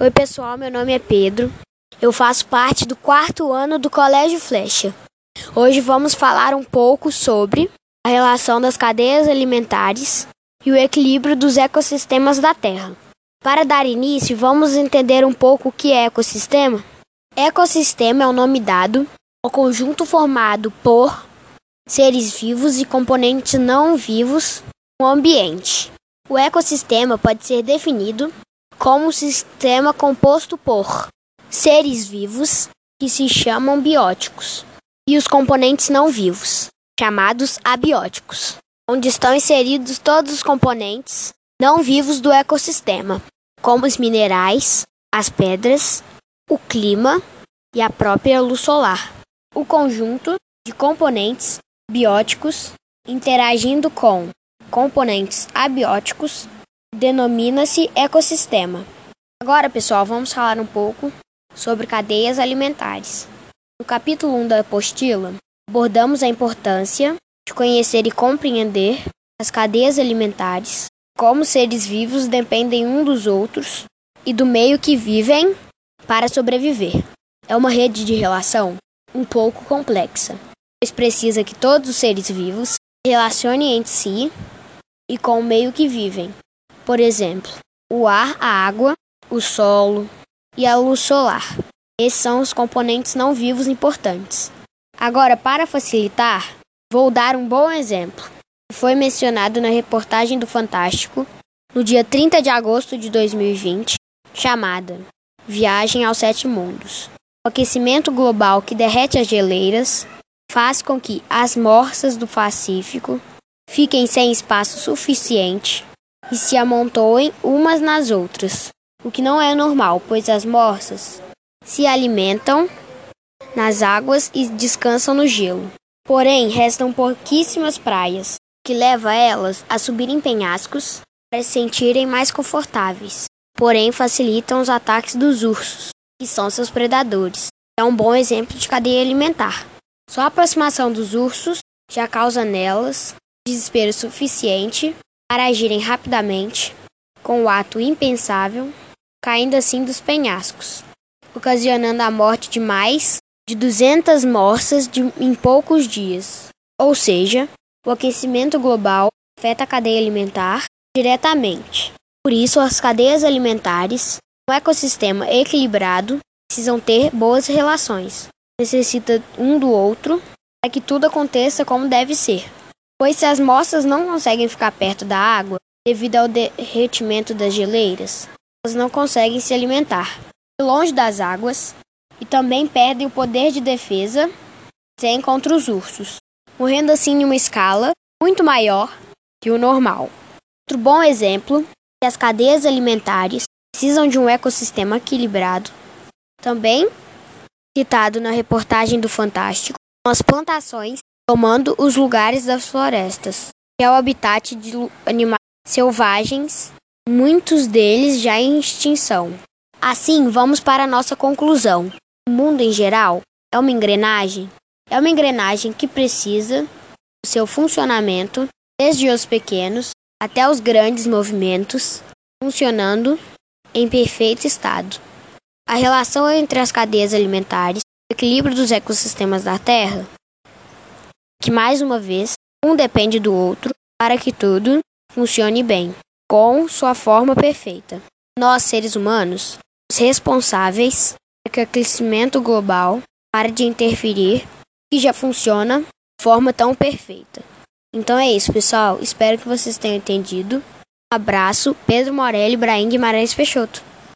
Oi, pessoal, meu nome é Pedro. Eu faço parte do quarto ano do Colégio Flecha. Hoje vamos falar um pouco sobre a relação das cadeias alimentares e o equilíbrio dos ecossistemas da Terra. Para dar início, vamos entender um pouco o que é ecossistema. Ecossistema é o nome dado ao conjunto formado por seres vivos e componentes não vivos no ambiente. O ecossistema pode ser definido como um sistema composto por seres vivos, que se chamam bióticos, e os componentes não vivos, chamados abióticos, onde estão inseridos todos os componentes não vivos do ecossistema, como os minerais, as pedras, o clima e a própria luz solar. O conjunto de componentes bióticos interagindo com componentes abióticos denomina-se ecossistema. Agora, pessoal, vamos falar um pouco sobre cadeias alimentares. No capítulo 1 da apostila, abordamos a importância de conhecer e compreender as cadeias alimentares, como seres vivos dependem um dos outros e do meio que vivem para sobreviver. É uma rede de relação um pouco complexa, pois precisa que todos os seres vivos se relacionem entre si e com o meio que vivem. Por exemplo, o ar, a água, o solo e a luz solar. Esses são os componentes não vivos importantes. Agora, para facilitar, vou dar um bom exemplo. Foi mencionado na reportagem do Fantástico no dia 30 de agosto de 2020, chamada Viagem aos Sete Mundos. O aquecimento global que derrete as geleiras faz com que as morsas do Pacífico fiquem sem espaço suficiente e se amontoem umas nas outras, o que não é normal, pois as morsas se alimentam nas águas e descansam no gelo. Porém, restam pouquíssimas praias, que leva elas a subir em penhascos para se sentirem mais confortáveis. Porém, facilitam os ataques dos ursos, que são seus predadores. É um bom exemplo de cadeia alimentar. Só a aproximação dos ursos já causa nelas desespero suficiente para agirem rapidamente, com o ato impensável, caindo assim dos penhascos, ocasionando a morte de mais de 200 morsas de, em poucos dias. Ou seja, o aquecimento global afeta a cadeia alimentar diretamente. Por isso, as cadeias alimentares, um ecossistema equilibrado, precisam ter boas relações. Necessita um do outro para que tudo aconteça como deve ser. Pois se as moças não conseguem ficar perto da água devido ao derretimento das geleiras, elas não conseguem se alimentar longe das águas e também perdem o poder de defesa sem contra os ursos, morrendo assim em uma escala muito maior que o normal. Outro bom exemplo é que as cadeias alimentares precisam de um ecossistema equilibrado. Também citado na reportagem do Fantástico, são as plantações tomando os lugares das florestas, que é o habitat de animais selvagens, muitos deles já em extinção. Assim, vamos para a nossa conclusão. O mundo em geral é uma engrenagem, é uma engrenagem que precisa do seu funcionamento, desde os pequenos até os grandes movimentos, funcionando em perfeito estado. A relação entre as cadeias alimentares, o equilíbrio dos ecossistemas da Terra, que mais uma vez um depende do outro para que tudo funcione bem, com sua forma perfeita. Nós, seres humanos, os responsáveis para que o aquecimento global pare de interferir e já funciona de forma tão perfeita. Então é isso, pessoal. Espero que vocês tenham entendido. Um abraço, Pedro Morelli, Braim Guimarães Peixoto.